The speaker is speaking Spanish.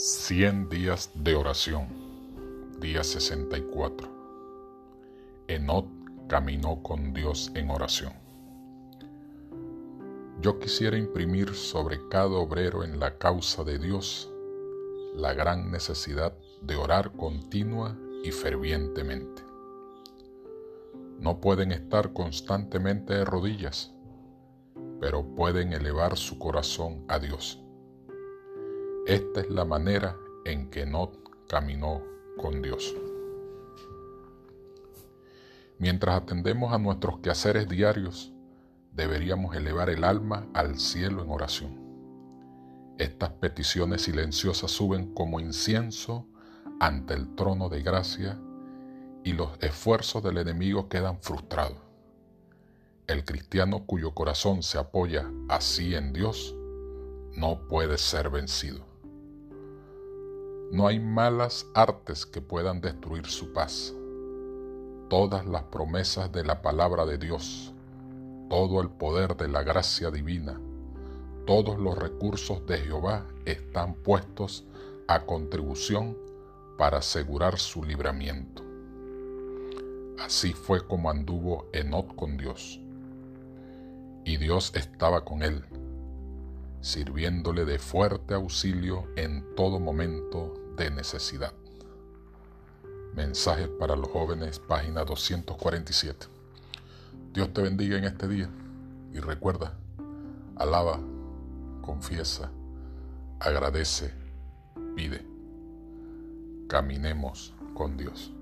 100 días de oración. Día 64. Enot caminó con Dios en oración. Yo quisiera imprimir sobre cada obrero en la causa de Dios la gran necesidad de orar continua y fervientemente. No pueden estar constantemente de rodillas, pero pueden elevar su corazón a Dios esta es la manera en que Not caminó con Dios. Mientras atendemos a nuestros quehaceres diarios, deberíamos elevar el alma al cielo en oración. Estas peticiones silenciosas suben como incienso ante el trono de gracia y los esfuerzos del enemigo quedan frustrados. El cristiano cuyo corazón se apoya así en Dios no puede ser vencido. No hay malas artes que puedan destruir su paz. Todas las promesas de la palabra de Dios, todo el poder de la gracia divina, todos los recursos de Jehová están puestos a contribución para asegurar su libramiento. Así fue como anduvo Enoch con Dios. Y Dios estaba con él sirviéndole de fuerte auxilio en todo momento de necesidad. Mensajes para los jóvenes, página 247. Dios te bendiga en este día y recuerda, alaba, confiesa, agradece, pide. Caminemos con Dios.